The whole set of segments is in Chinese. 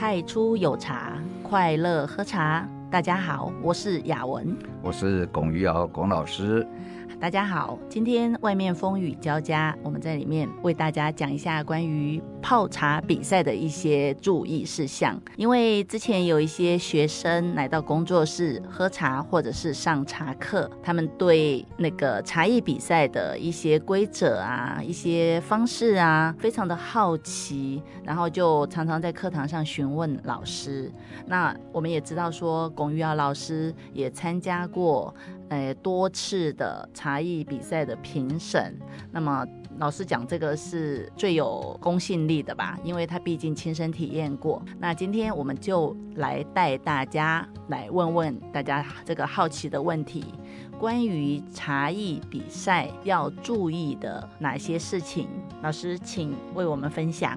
太初有茶，快乐喝茶。大家好，我是雅文，我是龚于瑶龚老师。大家好，今天外面风雨交加，我们在里面为大家讲一下关于泡茶比赛的一些注意事项。因为之前有一些学生来到工作室喝茶或者是上茶课，他们对那个茶艺比赛的一些规则啊、一些方式啊，非常的好奇，然后就常常在课堂上询问老师。那我们也知道说，龚于尧老师也参加过。诶，多次的茶艺比赛的评审，那么老师讲这个是最有公信力的吧？因为他毕竟亲身体验过。那今天我们就来带大家来问问大家这个好奇的问题：关于茶艺比赛要注意的哪些事情？老师，请为我们分享。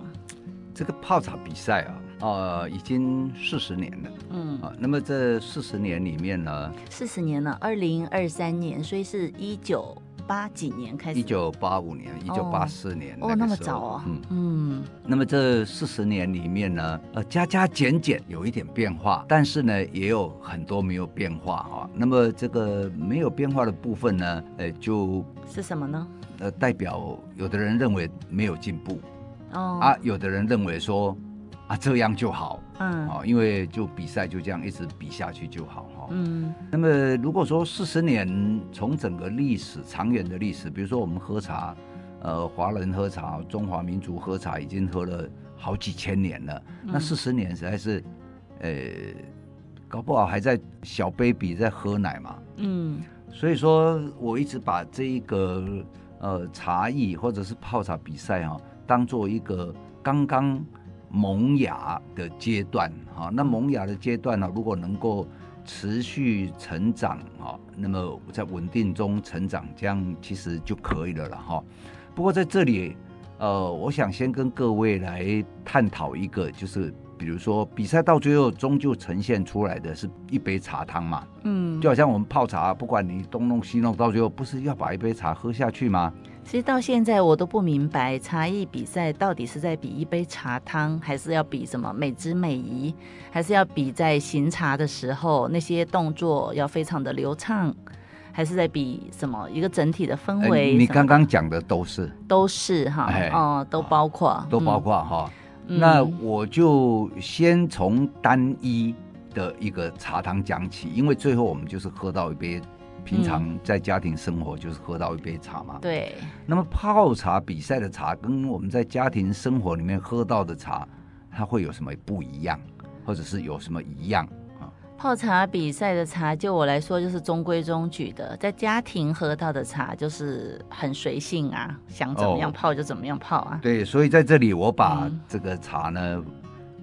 这个泡茶比赛啊。呃，已经四十年了，嗯。啊，那么这四十年里面呢，四十年了，二零二三年，所以是一九八几年开始，一九八五年，一九八四年哦，那么早啊，嗯。嗯，那么这四十年里面呢，呃，加加减减有一点变化，但是呢，也有很多没有变化哈。那么这个没有变化的部分呢，呃，就是什么呢？呃，代表有的人认为没有进步，哦。啊，有的人认为说。啊，这样就好，嗯，啊，因为就比赛就这样一直比下去就好，哈，嗯。那么如果说四十年从整个历史长远的历史，比如说我们喝茶，呃，华人喝茶，中华民族喝茶已经喝了好几千年了，嗯、那四十年实在是，呃，搞不好还在小 baby 在喝奶嘛，嗯。所以说我一直把这一个呃茶艺或者是泡茶比赛哈、啊，当做一个刚刚。萌芽的阶段，哈，那萌芽的阶段呢，如果能够持续成长，哈，那么在稳定中成长，这样其实就可以了了，哈。不过在这里，呃，我想先跟各位来探讨一个，就是比如说比赛到最后终究呈现出来的是一杯茶汤嘛，嗯，就好像我们泡茶，不管你东弄西弄，到最后不是要把一杯茶喝下去吗？其实到现在我都不明白，茶艺比赛到底是在比一杯茶汤，还是要比什么美姿美仪，还是要比在行茶的时候那些动作要非常的流畅，还是在比什么一个整体的氛围？欸、你刚刚讲的都是，都是哈，欸、哦，都包括，都包括哈。嗯、那我就先从单一的一个茶汤讲起，因为最后我们就是喝到一杯。平常在家庭生活就是喝到一杯茶嘛。对。那么泡茶比赛的茶跟我们在家庭生活里面喝到的茶，它会有什么不一样，或者是有什么一样啊？泡茶比赛的茶，就我来说就是中规中矩的，在家庭喝到的茶就是很随性啊，想怎么样泡就怎么样泡啊。对，所以在这里我把这个茶呢，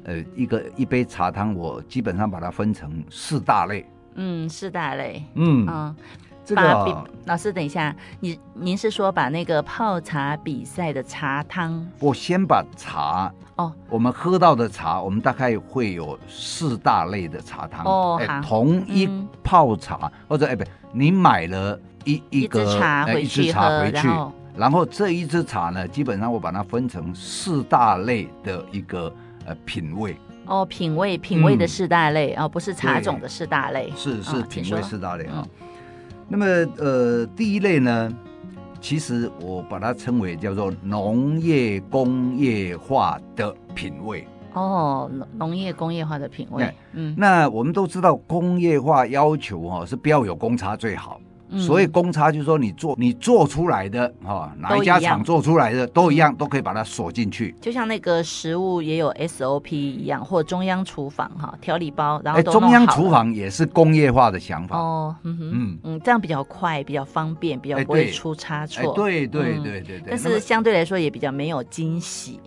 呃，一个一杯茶汤，我基本上把它分成四大类。嗯，四大类。嗯嗯，这个老师，等一下，你您是说把那个泡茶比赛的茶汤？我先把茶哦，我们喝到的茶，我们大概会有四大类的茶汤哦。哎，同一泡茶、嗯、或者哎不，你买了一一个一支茶回去，一支茶回去，然后，然后这一支茶呢，基本上我把它分成四大类的一个呃品味。哦，品味品味的四大类啊、嗯哦，不是茶种的四大类，是是品味四大类啊、嗯。那么呃，第一类呢，其实我把它称为叫做农业工业化的品味。哦，农业工业化的品味。嗯，那我们都知道工业化要求哈是不要有公差最好。所以公差就是说，你做你做出来的哈，哪一家厂做出来的都一样，都可以把它锁进去。就像那个食物也有 SOP 一样，或中央厨房哈调理包，然后都中央厨房也是工业化的想法哦，嗯哼嗯嗯，这样比较快，比较方便，比较不会出差错。对对对对对。但是相对来说也比较没有惊喜。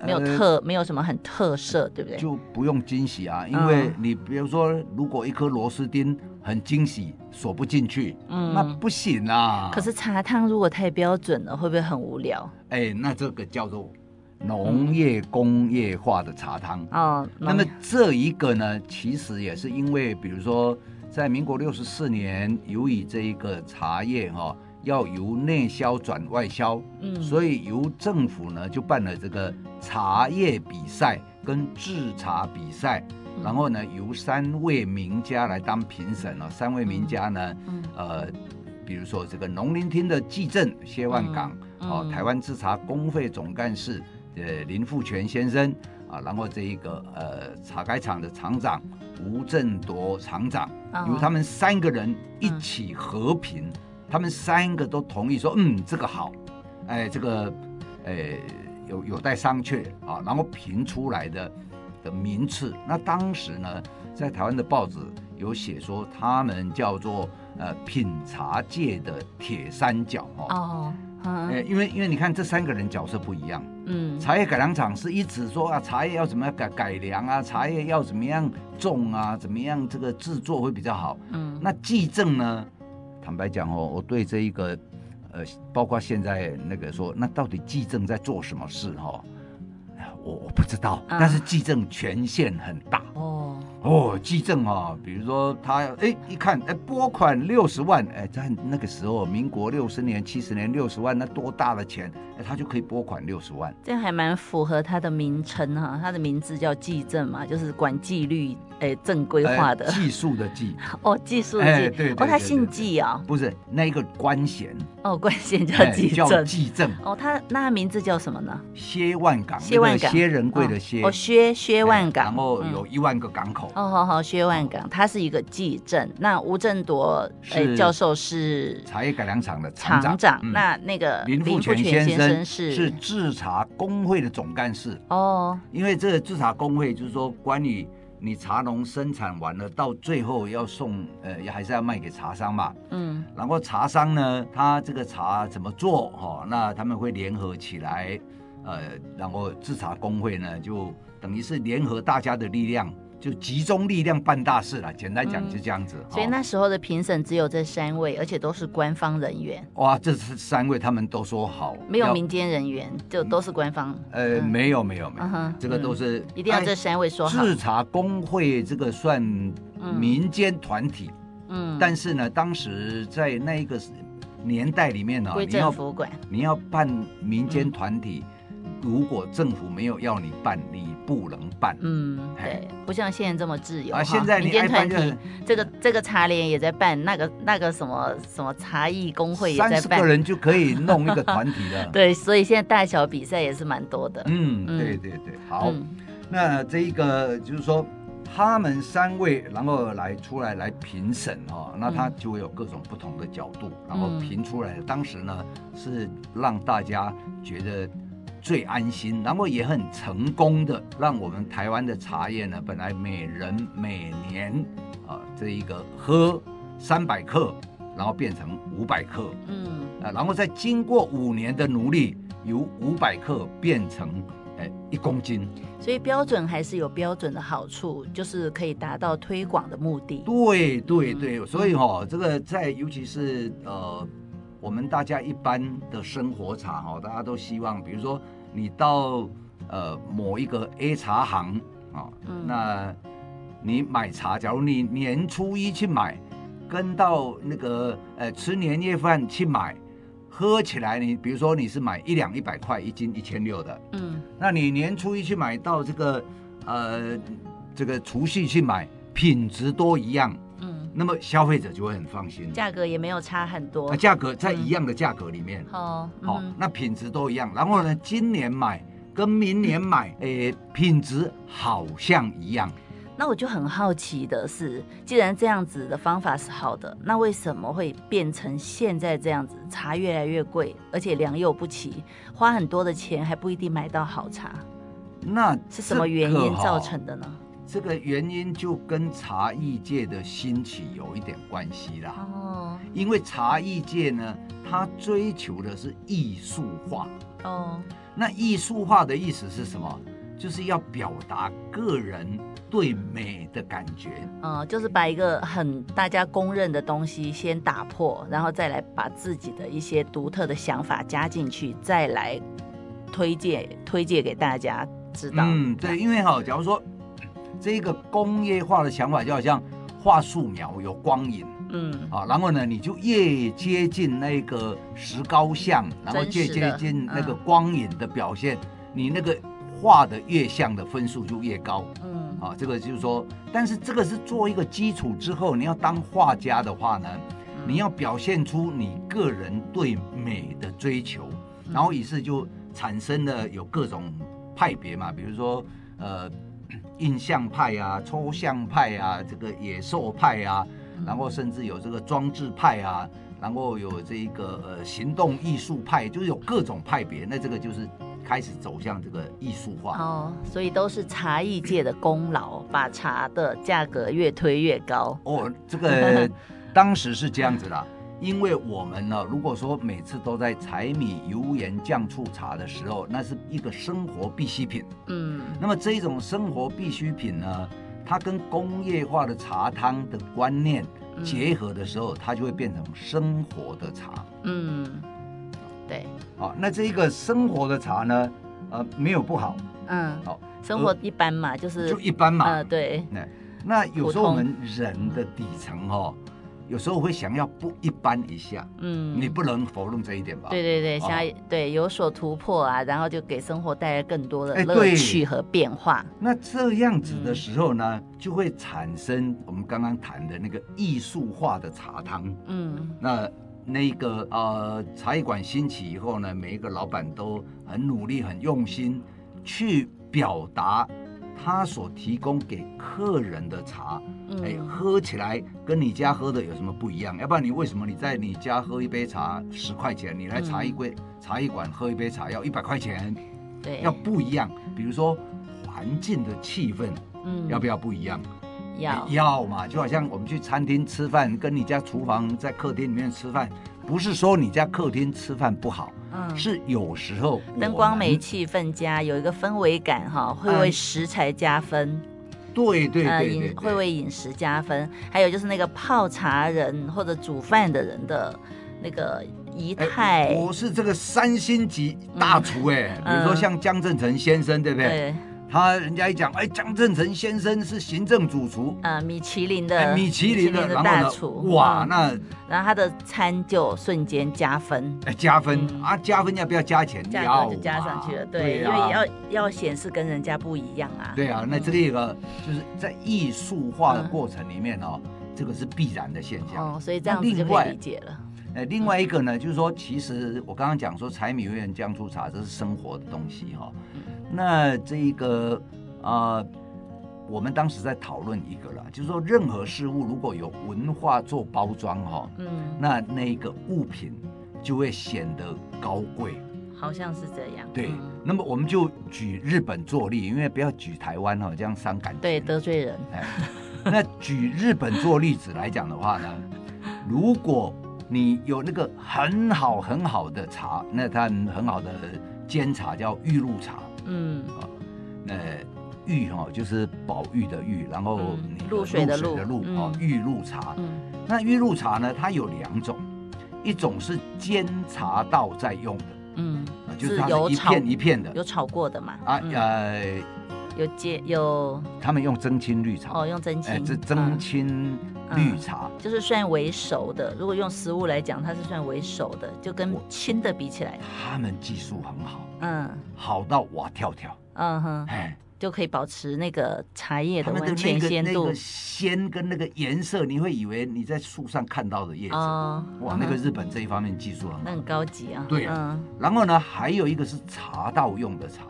没有特、呃，没有什么很特色，对不对？就不用惊喜啊，因为你比如说，如果一颗螺丝钉很惊喜，锁不进去，嗯，那不行啊。可是茶汤如果太标准了，会不会很无聊？哎，那这个叫做农业工业化的茶汤哦、嗯。那么这一个呢，其实也是因为，比如说在民国六十四年，由于这一个茶叶哈、哦。要由内销转外销，嗯，所以由政府呢就办了这个茶叶比赛跟制茶比赛，然后呢由三位名家来当评审了。三位名家呢，呃，比如说这个农林厅的技正谢万港，哦，台湾制茶工会总干事呃林富全先生啊，然后这一个呃茶改厂的厂长吴振铎厂长，由他们三个人一起合评，他们三个都同意说，嗯，这个好，哎，这个，哎。有有待商榷啊，然后评出来的的名次，那当时呢，在台湾的报纸有写说，他们叫做呃品茶界的铁三角哦，因为因为你看这三个人角色不一样，嗯，茶叶改良厂是一直说啊，茶叶要怎么样改改良啊，茶叶要怎么样种啊，怎么样这个制作会比较好，嗯，那技正呢，坦白讲哦，我对这一个。呃，包括现在那个说，那到底技正在做什么事哈？我我不知道，啊、但是记政权限很大哦。哦，记政啊，比如说他哎一看哎拨款六十万哎，在那个时候，民国六十年、七十年六十万，那多大的钱哎，他就可以拨款六十万。这样还蛮符合他的名称哈，他的名字叫记政嘛，就是管纪律哎正规化的。技术的技。哦，技术的技、哎、对，哦，他姓纪啊、哦？不是那一个官衔。哦，官衔叫纪正，叫纪正。哦，他那他名字叫什么呢？薛万港，薛万港，薛仁贵的薛。哦，薛薛万港，然后有一万个港口、嗯、哦，好好薛。万港，他是一个技正。那吴振铎诶教授是茶叶改良厂的厂长。那那个林富全先生是是制茶工会的总干事。哦，因为这个制茶工会就是说，关于你茶农生产完了，到最后要送呃，还是要卖给茶商嘛。嗯，然后茶商呢，他这个茶怎么做？哈，那他们会联合起来，呃，然后制茶工会呢，就等于是联合大家的力量。就集中力量办大事了，简单讲就这样子。嗯、所以那时候的评审只有这三位，而且都是官方人员。哇，这是三位，他们都说好，没有民间人员，就都是官方。呃，没有没有没有，这个都是一定要这三位说好。制茶工会这个算民间团体，嗯，但是呢，当时在那一个年代里面呢，归政府管，你要办民间团体。如果政府没有要你办，你不能办。嗯，对，不像现在这么自由啊。现在民间团体，这个这个茶联也在办，那个那个什么什么茶艺工会也在办，三十个人就可以弄一个团体了。对，所以现在大小比赛也是蛮多的。嗯，对对对，好。嗯、那这一个就是说，他们三位然后来出来来评审哈，那他就会有各种不同的角度，嗯、然后评出来。当时呢是让大家觉得。最安心，然后也很成功的，让我们台湾的茶叶呢，本来每人每年啊这一个喝三百克，然后变成五百克，嗯，啊，然后再经过五年的努力，由五百克变成哎一公斤。所以标准还是有标准的好处，就是可以达到推广的目的。对对对，所以哈、哦，这个在尤其是呃我们大家一般的生活茶哈，大家都希望，比如说。你到呃某一个 A 茶行啊，嗯、那你买茶，假如你年初一去买，跟到那个呃吃年夜饭去买，喝起来你比如说你是买一两一百块一斤一千六的，嗯，那你年初一去买到这个呃这个除夕去买，品质都一样。那么消费者就会很放心，价格也没有差很多。价格在一样的价格里面，好，好，那品质都一样。然后呢，今年买跟明年买，诶，品质好像一样。那我就很好奇的是，既然这样子的方法是好的，那为什么会变成现在这样子？茶越来越贵，而且良莠不齐，花很多的钱还不一定买到好茶。那是什么原因造成的呢？这个原因就跟茶艺界的兴起有一点关系啦。哦，因为茶艺界呢，它追求的是艺术化。哦，那艺术化的意思是什么？就是要表达个人对美的感觉。嗯，就是把一个很大家公认的东西先打破，然后再来把自己的一些独特的想法加进去，再来推荐推荐给大家知道。嗯，对，因为哈，假如说。这个工业化的想法就好像画素描有光影，嗯啊，然后呢，你就越接近那个石膏像，然后越接近那个光影的表现，嗯、你那个画的越像的分数就越高。嗯，啊，这个就是说，但是这个是做一个基础之后，你要当画家的话呢，你要表现出你个人对美的追求，然后于是就产生了有各种派别嘛，比如说呃。印象派啊，抽象派啊，这个野兽派啊，然后甚至有这个装置派啊，然后有这个呃行动艺术派，就是有各种派别。那这个就是开始走向这个艺术化哦，所以都是茶艺界的功劳，把茶的价格越推越高。哦，这个 当时是这样子的。因为我们呢，如果说每次都在柴米油盐酱醋茶的时候，那是一个生活必需品。嗯，那么这种生活必需品呢，它跟工业化的茶汤的观念结合的时候，它就会变成生活的茶。嗯，对。好，那这一个生活的茶呢，呃，没有不好。嗯，好，生活一般嘛，就是就一般嘛。呃，对。那那有时候我们人的底层哈。有时候会想要不一般一下，嗯，你不能否认这一点吧？对对对，想要、哦、对有所突破啊，然后就给生活带来更多的乐趣和变化。那这样子的时候呢，嗯、就会产生我们刚刚谈的那个艺术化的茶汤。嗯，那那个呃茶艺馆兴起以后呢，每一个老板都很努力、很用心去表达。他所提供给客人的茶，哎，喝起来跟你家喝的有什么不一样？要不然你为什么你在你家喝一杯茶十块钱，你来茶艺柜、茶艺馆喝一杯茶要一百块钱？对，要不一样。比如说环境的气氛，嗯，要不要不一样？要要嘛，就好像我们去餐厅吃饭，跟你家厨房在客厅里面吃饭，不是说你家客厅吃饭不好。嗯，是有时候灯光美、气氛加，有一个氛围感哈，会为食材加分。嗯、对对会为饮食加分。还有就是那个泡茶人或者煮饭的人的那个仪态。我是这个三星级大厨哎、嗯，比如说像江振成先生，对不对？对。他人家一讲，哎，江振成先生是行政主厨，呃，米其林的，米其林的，大厨，哇，那然后他的餐就瞬间加分，哎，加分、嗯、啊，加分要不要加钱？要，就加上去了，对，对啊、因为要要显示跟人家不一样啊。对啊，那这个一个就是在艺术化的过程里面哦、嗯，这个是必然的现象。哦，所以这样子就可以理解了。哎，另外一个呢，就是说，其实我刚刚讲说，柴米油盐酱醋茶，这是生活的东西哈、哦。那这一个啊、呃，我们当时在讨论一个了，就是说，任何事物如果有文化做包装哈、哦，嗯，那那个物品就会显得高贵，好像是这样。对，那么我们就举日本做例，因为不要举台湾哈、哦，这样伤感情，对，得罪人。哎，那举日本做例子来讲的话呢，如果你有那个很好很好的茶，那它很好的煎茶叫玉露茶。嗯啊，那玉哈就是宝玉的玉，然后露水的露啊，玉露茶。嗯，那玉露茶呢，它有两种，一种是煎茶道在用的，嗯，就是它是一片一片的，有炒过的嘛？啊呃，有接有，他们用蒸青绿茶。哦，用蒸青，这蒸青绿茶。就是算为熟的。如果用食物来讲，它是算为熟的，就跟青的比起来，他们技术很好。嗯，好到哇跳跳，嗯哼，哎，就可以保持那个茶叶的完全鲜度，那个鲜跟那个颜色，你会以为你在树上看到的叶子，哦，哇，那个日本这一方面技术很好，那很高级啊。对啊，嗯，然后呢，还有一个是茶道用的茶，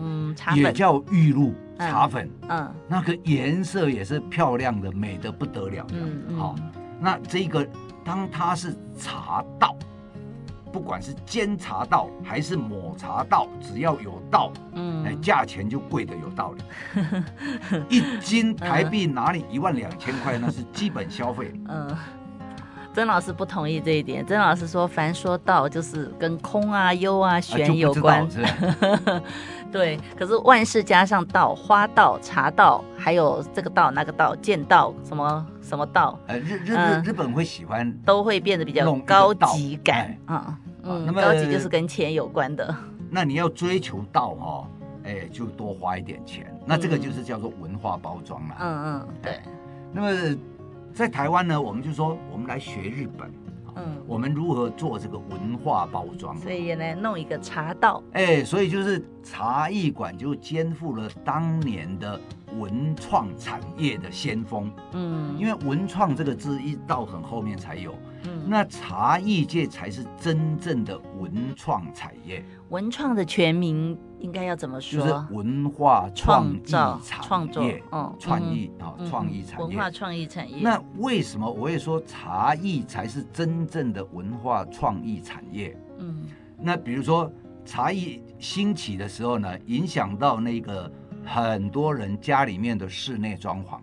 嗯，茶粉。也叫玉露茶粉，嗯，那个颜色也是漂亮的，美的不得了，嗯，好，那这个当它是茶道。不管是煎茶道还是抹茶道，只要有道，嗯，哎，价钱就贵的有道理。一斤台币哪里一万两千块，那是基本消费。嗯，曾老师不同意这一点。曾老师说，凡说道就是跟空啊、幽啊、玄有关。啊、对，可是万事加上道，花道、茶道，还有这个道、那个道、剑道，什么什么道？呃，日日日日本会喜欢，都会变得比较高级感啊。嗯，那么高级就是跟钱有关的。那你要追求道哈，哎，就多花一点钱。那这个就是叫做文化包装了。嗯嗯，对。那么在台湾呢，我们就说我们来学日本，嗯，我们如何做这个文化包装？所以也来弄一个茶道。哎，所以就是茶艺馆就肩负了当年的文创产业的先锋。嗯，因为文创这个字一到很后面才有。嗯，那茶艺界才是真正的文创产业。文创的全名应该要怎么说？就是文化创意产业，创作，嗯，创意啊，创意产业。文化创意产业。那为什么我会说茶艺才是真正的文化创意产业？嗯，那比如说茶艺兴起的时候呢，影响到那个很多人家里面的室内装潢。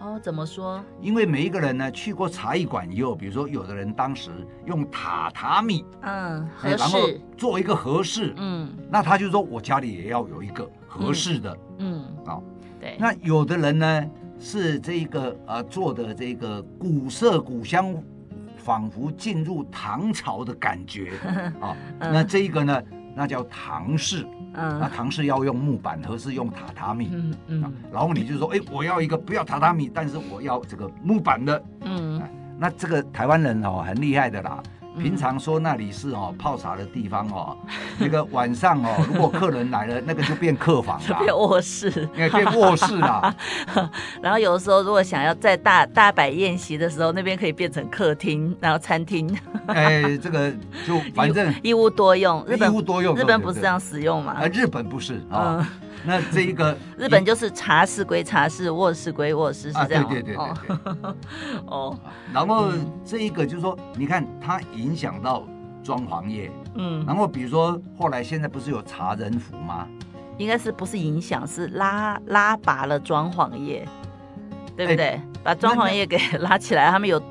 哦，怎么说？因为每一个人呢，去过茶艺馆以后，比如说有的人当时用榻榻米，嗯，合适，然后做一个合适，嗯，那他就说我家里也要有一个合适的，嗯，啊、哦，对。那有的人呢是这个呃做的这个古色古香，仿佛进入唐朝的感觉。啊、哦，那这一个呢，那叫唐式。嗯，那唐式要用木板，和是用榻榻米。嗯嗯，然后你就说，哎，我要一个不要榻榻米，但是我要这个木板的。嗯，那这个台湾人哦，很厉害的啦。平常说那里是哦泡茶的地方哦，那个晚上哦，如果客人来了，那个就变客房了，变卧室，变卧室了。然后有的时候如果想要在大大摆宴席的时候，那边可以变成客厅，然后餐厅。哎，这个就 反正一屋多用，日本一屋多用，日本不是这样使用嘛？啊，日本不是啊。那这一个 日本就是茶室归茶室，卧室归卧室，是这样。对对对对哦，然后这一个就是说，你看它影响到装潢业，嗯，然后比如说后来现在不是有茶人服吗？应该是不是影响，是拉拉拔了装潢业，对不对？把装潢业给拉起来，他们有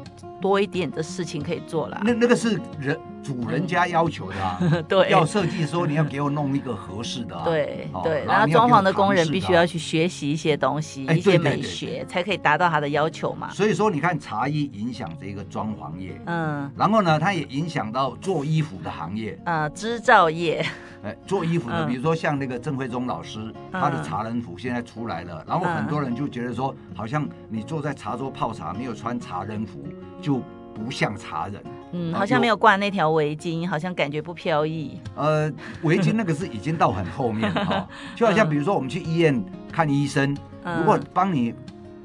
多一点的事情可以做了。那那个是人。主人家要求的。啊，对，要设计说你要给我弄一个合适的。啊，对对，然后装潢的工人必须要去学习一些东西，一些美学，才可以达到他的要求嘛。所以说，你看茶艺影响这个装潢业，嗯，然后呢，它也影响到做衣服的行业，啊，织造业，哎，做衣服的，比如说像那个郑慧忠老师，他的茶人服现在出来了，然后很多人就觉得说，好像你坐在茶桌泡茶，没有穿茶人服就不像茶人。嗯，好像没有挂那条围巾，好像感觉不飘逸。呃，围巾那个是已经到很后面了哈，就好像比如说我们去医院看医生，如果帮你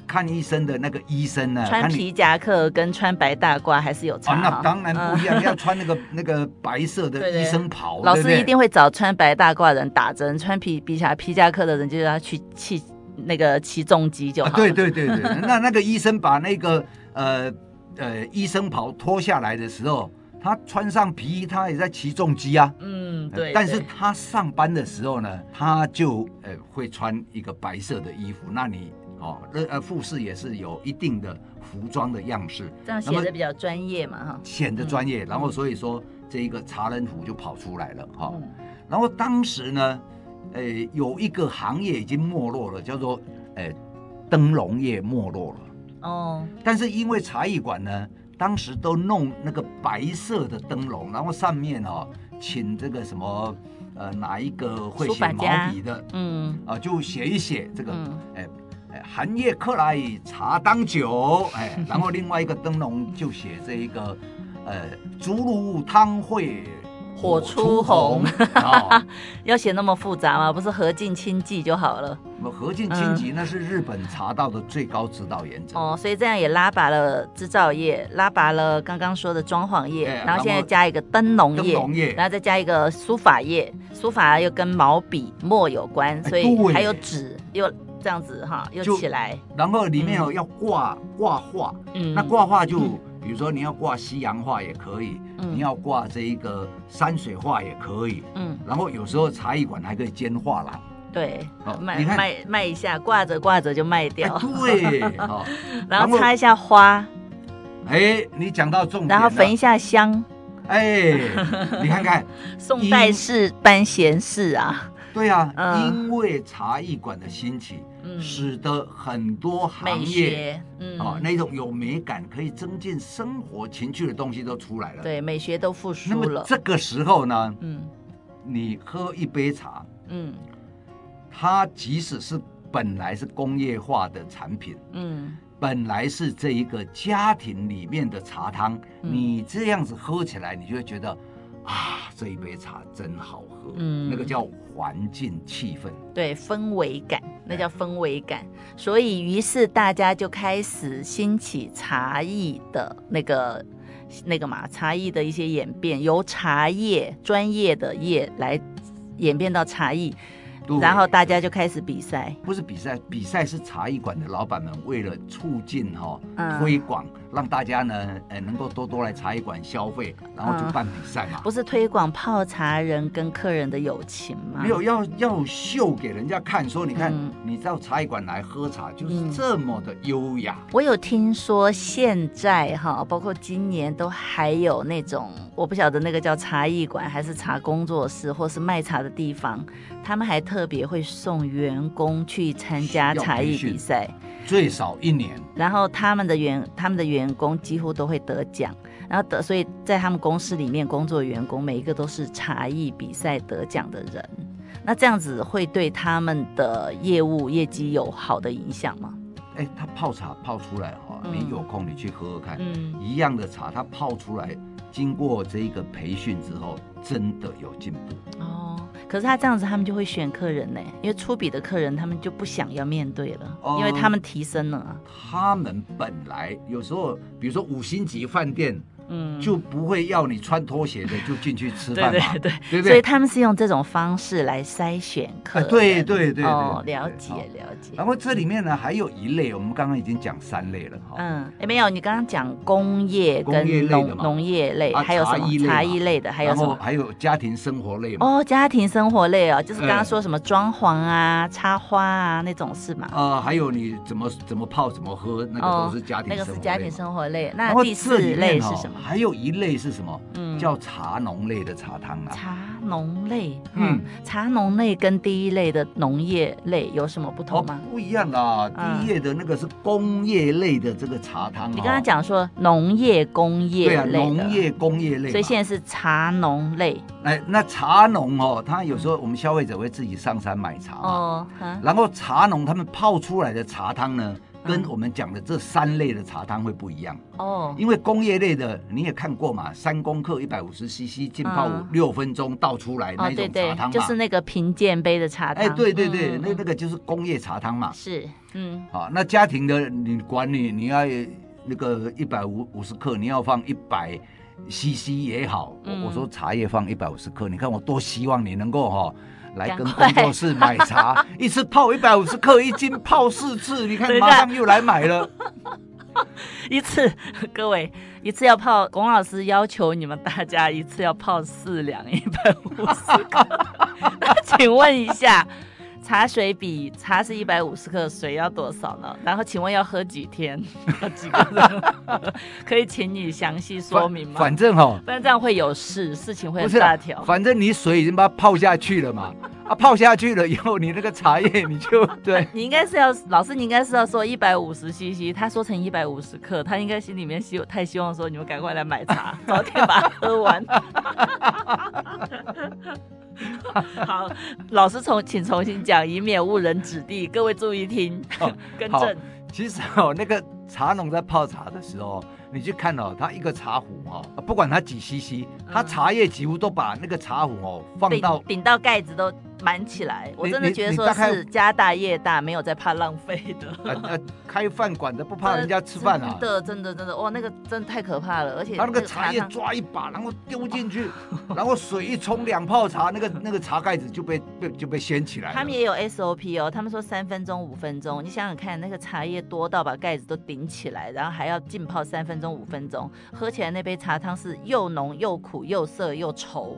看医生的那个医生呢，穿皮夹克跟穿白大褂还是有差。那当然不一样，要穿那个那个白色的 医生袍。老师一定会找穿白大褂的人打针，穿皮皮夹皮夹克的人就要去去那个起重机就好。对对对对，那那个医生把那个呃。呃，医生袍脱下来的时候，他穿上皮衣，他也在骑重机啊。嗯，对。但是他上班的时候呢，他就呃会穿一个白色的衣服。那你哦，那呃，护士也是有一定的服装的样式，这样显得比较专业嘛，哈。显得专业，然后所以说这一个茶人服就跑出来了，哈。然后当时呢，呃，有一个行业已经没落了，叫做呃灯笼业没落了。哦，但是因为茶艺馆呢，当时都弄那个白色的灯笼，然后上面哦，请这个什么呃哪一个会写毛笔的，嗯。啊、呃，就写一写这个，哎哎寒夜客来茶当酒，哎，然后另外一个灯笼就写这一个呃竹炉汤会。火出红，哦、要写那么复杂吗？不是和敬清寂就好了。和敬清寂那是日本茶道的最高指导原则。哦，所以这样也拉拔了制造业，拉拔了刚刚说的装潢业，然后现在加一个灯笼业，灯笼业，然后再加一个书法业，书法又跟毛笔墨有关，所以还有纸又这样子哈，又起来。然后里面有要挂挂画，嗯，那挂画就。嗯比如说你要挂西洋画也可以，嗯、你要挂这一个山水画也可以，嗯，然后有时候茶艺馆还可以兼画廊，对，哦、卖卖卖一下，挂着挂着就卖掉，哎、对，哦、然后插一下花，哎，你讲到重点，然后焚一下香，哎，你看看宋代式班闲事啊。对啊，嗯、因为茶艺馆的兴起，嗯、使得很多行业，嗯、啊，那种有美感、可以增进生活情趣的东西都出来了。对，美学都复苏了。那么这个时候呢，嗯，你喝一杯茶，嗯，它即使是本来是工业化的产品，嗯，本来是这一个家庭里面的茶汤，嗯、你这样子喝起来，你就会觉得啊，这一杯茶真好喝。嗯，那个叫环境气氛，对，氛围感，那叫氛围感。所以，于是大家就开始兴起茶艺的那个那个嘛，茶艺的一些演变，由茶叶专业的业来演变到茶艺。然后大家就开始比赛，不是比赛，比赛是茶艺馆的老板们为了促进哈、哦、推广，让大家呢呃能够多多来茶艺馆消费，然后就办比赛嘛。不是推广泡茶人跟客人的友情吗？没有，要要秀给人家看，说你看、嗯、你到茶艺馆来喝茶就是这么的优雅。我有听说现在哈，包括今年都还有那种，我不晓得那个叫茶艺馆还是茶工作室，或是卖茶的地方。他们还特别会送员工去参加茶艺比赛，最少一年。然后他们的员他们的员工几乎都会得奖，然后得所以在他们公司里面工作的员工每一个都是茶艺比赛得奖的人。那这样子会对他们的业务业绩有好的影响吗？哎，他泡茶泡出来哈，嗯、你有空你去喝喝看，嗯，一样的茶，他泡出来经过这一个培训之后，真的有进步哦。可是他这样子，他们就会选客人呢，因为粗鄙的客人他们就不想要面对了，因为他们提升了。他们本来有时候，比如说五星级饭店。嗯，就不会要你穿拖鞋的就进去吃饭嘛，对对对，对对？所以他们是用这种方式来筛选客人。对对对了解了解。然后这里面呢还有一类，我们刚刚已经讲三类了哈。嗯，哎没有，你刚刚讲工业跟农农业类，还有什么茶艺类的，还有什么？还有家庭生活类嘛。哦，家庭生活类哦，就是刚刚说什么装潢啊、插花啊那种是吗？啊，还有你怎么怎么泡怎么喝，那个都是家庭那个是家庭生活类。那第四类是什么？还有一类是什么？嗯，叫茶农类的茶汤啊。茶农类，嗯，茶农类跟第一类的农业类有什么不同吗？不一样啊，第一类的那个是工业类的这个茶汤。你刚刚讲说农业工业类，对啊，农业工业类，所以现在是茶农类。哎，那茶农哦，他有时候我们消费者会自己上山买茶哦，然后茶农他们泡出来的茶汤呢？跟我们讲的这三类的茶汤会不一样。哦，因为工业类的你也看过嘛，三公克一百五十 CC 浸泡六分钟倒出来那种茶汤嘛，就是那个评鉴杯的茶汤。哎，对对对，那那个就是工业茶汤嘛。是，嗯，好，那家庭的你管你你要那个一百五五十克，你要放一百 CC 也好，我我说茶叶放一百五十克，你看我多希望你能够哈。来跟工作室买茶，一次泡一百五十克，一斤泡四次，你看马上又来买了。一次，各位一次要泡，龚老师要求你们大家一次要泡四两一百五十克。那请问一下。茶水比茶是一百五十克，水要多少呢？然后请问要喝几天？要几个人？可以请你详细说明吗？反正哈、哦，不然这样会有事，事情会很大条。反正你水已经把它泡下去了嘛，啊，泡下去了以后，你那个茶叶你就 对。你应该是要老师，你应该是要说一百五十 CC，他说成一百五十克，他应该心里面希太希望说你们赶快来买茶，早点把它喝完。好，老师重，请重新讲，以免误人子弟。各位注意听，哦、更正。其实哦，那个茶农在泡茶的时候，你去看哦，他一个茶壶哦，不管他几 CC，他茶叶几乎都把那个茶壶哦放到顶到盖子都。满起来，我真的觉得说是家大业大，没有在怕浪费的。呃，开饭馆的不怕人家吃饭啊？真的，真的，真的，哇，那个真的太可怕了，而且他那个茶叶抓一把，然后丢进去，然后水一冲，两泡茶，那个那个茶盖子就被被就被掀起来。他们也有 SOP 哦，他们说三分钟、五分钟，你想想看，那个茶叶多到把盖子都顶起来，然后还要浸泡三分钟、五分钟，喝起来那杯茶汤是又浓又苦又涩又稠。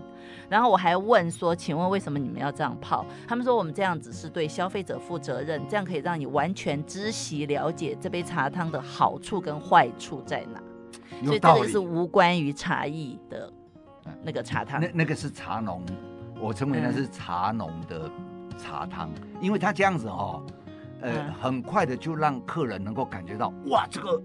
然后我还问说，请问为什么你们要这样泡？他们说我们这样子是对消费者负责任，这样可以让你完全知悉了解这杯茶汤的好处跟坏处在哪。所以这个是无关于茶艺的那个茶汤。那那个是茶农，我称为那是茶农的茶汤，嗯、因为他这样子哦，呃，嗯、很快的就让客人能够感觉到，哇，这个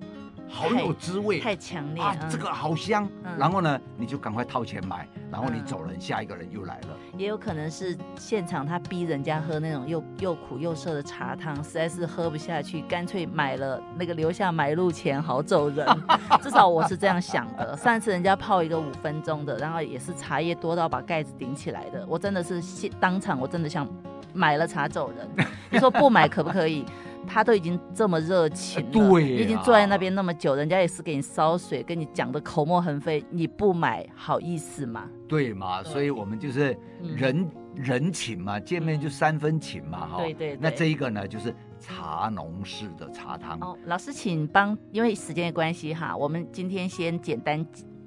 好有滋味，太强烈啊，这个好香。嗯、然后呢，你就赶快掏钱买，然后你走人，嗯、下一个人又来了。也有可能是现场他逼人家喝那种又又苦又涩的茶汤，实在是喝不下去，干脆买了那个留下买路钱好走人。至少我是这样想的。上次人家泡一个五分钟的，然后也是茶叶多到把盖子顶起来的，我真的是当场我真的想买了茶走人。你说不买可不可以？他都已经这么热情了，对、啊，你已经坐在那边那么久，人家也是给你烧水，跟你讲的口沫横飞，你不买好意思吗？对嘛，所以我们就是人、嗯、人情嘛，见面就三分情嘛，哈、嗯。对，对对。那这一个呢，就是茶农式的茶汤。哦，老师，请帮，因为时间的关系哈，我们今天先简单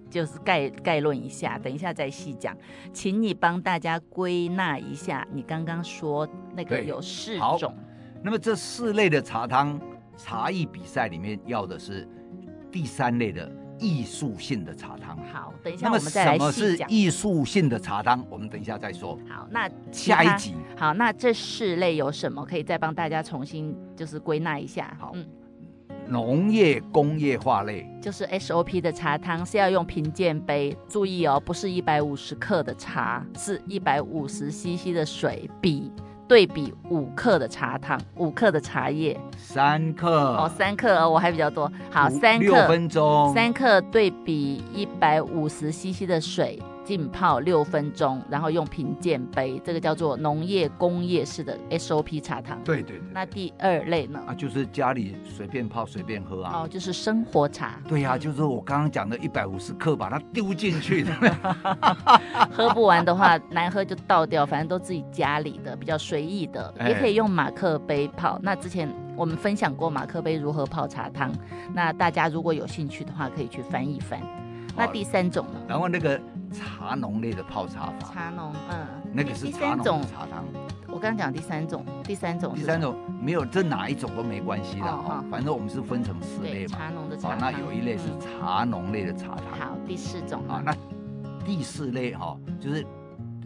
就是概概论一下，等一下再细讲，请你帮大家归纳一下，你刚刚说那个有四种。那么这四类的茶汤茶艺比赛里面要的是第三类的艺术性的茶汤。好，等一下我们再来细讲。什么是艺术性的茶汤？我们等一下再说。好，那下一集。好，那这四类有什么？可以再帮大家重新就是归纳一下。好，嗯，农业工业化类就是 SOP 的茶汤是要用品鉴杯，注意哦，不是一百五十克的茶，是一百五十 CC 的水比。对比五克的茶汤，五克的茶叶，三克哦，三克哦，我还比较多。好，三克，六分钟，三克对比一百五十 CC 的水。浸泡六分钟，然后用品鉴杯，这个叫做农业工业式的 SOP 茶汤。对对对。那第二类呢？啊，就是家里随便泡随便喝啊。哦，就是生活茶。对呀、啊，就是我刚刚讲的一百五十克，把它丢进去的。喝不完的话，难喝就倒掉，反正都自己家里的，比较随意的，也可以用马克杯泡。那之前我们分享过马克杯如何泡茶汤，那大家如果有兴趣的话，可以去翻一翻。那第三种呢？然后那个茶农类的泡茶法。茶农，嗯，那个是茶农的茶汤。我刚刚讲第三种，第三种，第三种没有，这哪一种都没关系的哈。反正我们是分成四类嘛。茶农的茶汤。那有一类是茶农类的茶汤。好，第四种。啊，那第四类哈，就是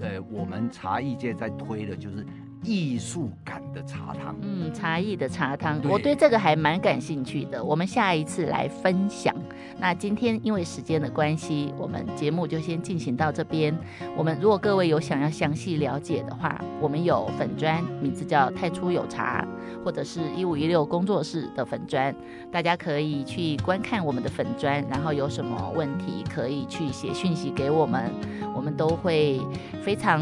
呃，我们茶艺界在推的就是。艺术感的茶汤，嗯，茶艺的茶汤，对我对这个还蛮感兴趣的。我们下一次来分享。那今天因为时间的关系，我们节目就先进行到这边。我们如果各位有想要详细了解的话，我们有粉砖，名字叫太初有茶，或者是一五一六工作室的粉砖，大家可以去观看我们的粉砖，然后有什么问题可以去写讯息给我们，我们都会非常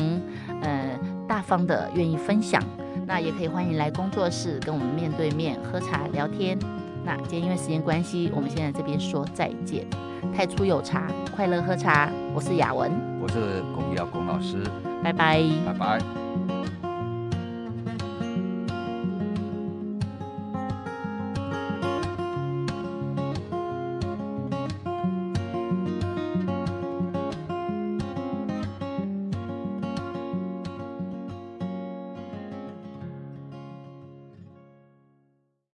呃。大方的愿意分享，那也可以欢迎来工作室跟我们面对面喝茶聊天。那今天因为时间关系，我们先在这边说再见。太初有茶，快乐喝茶。我是雅文，我是龚耀龚老师，拜拜，拜拜。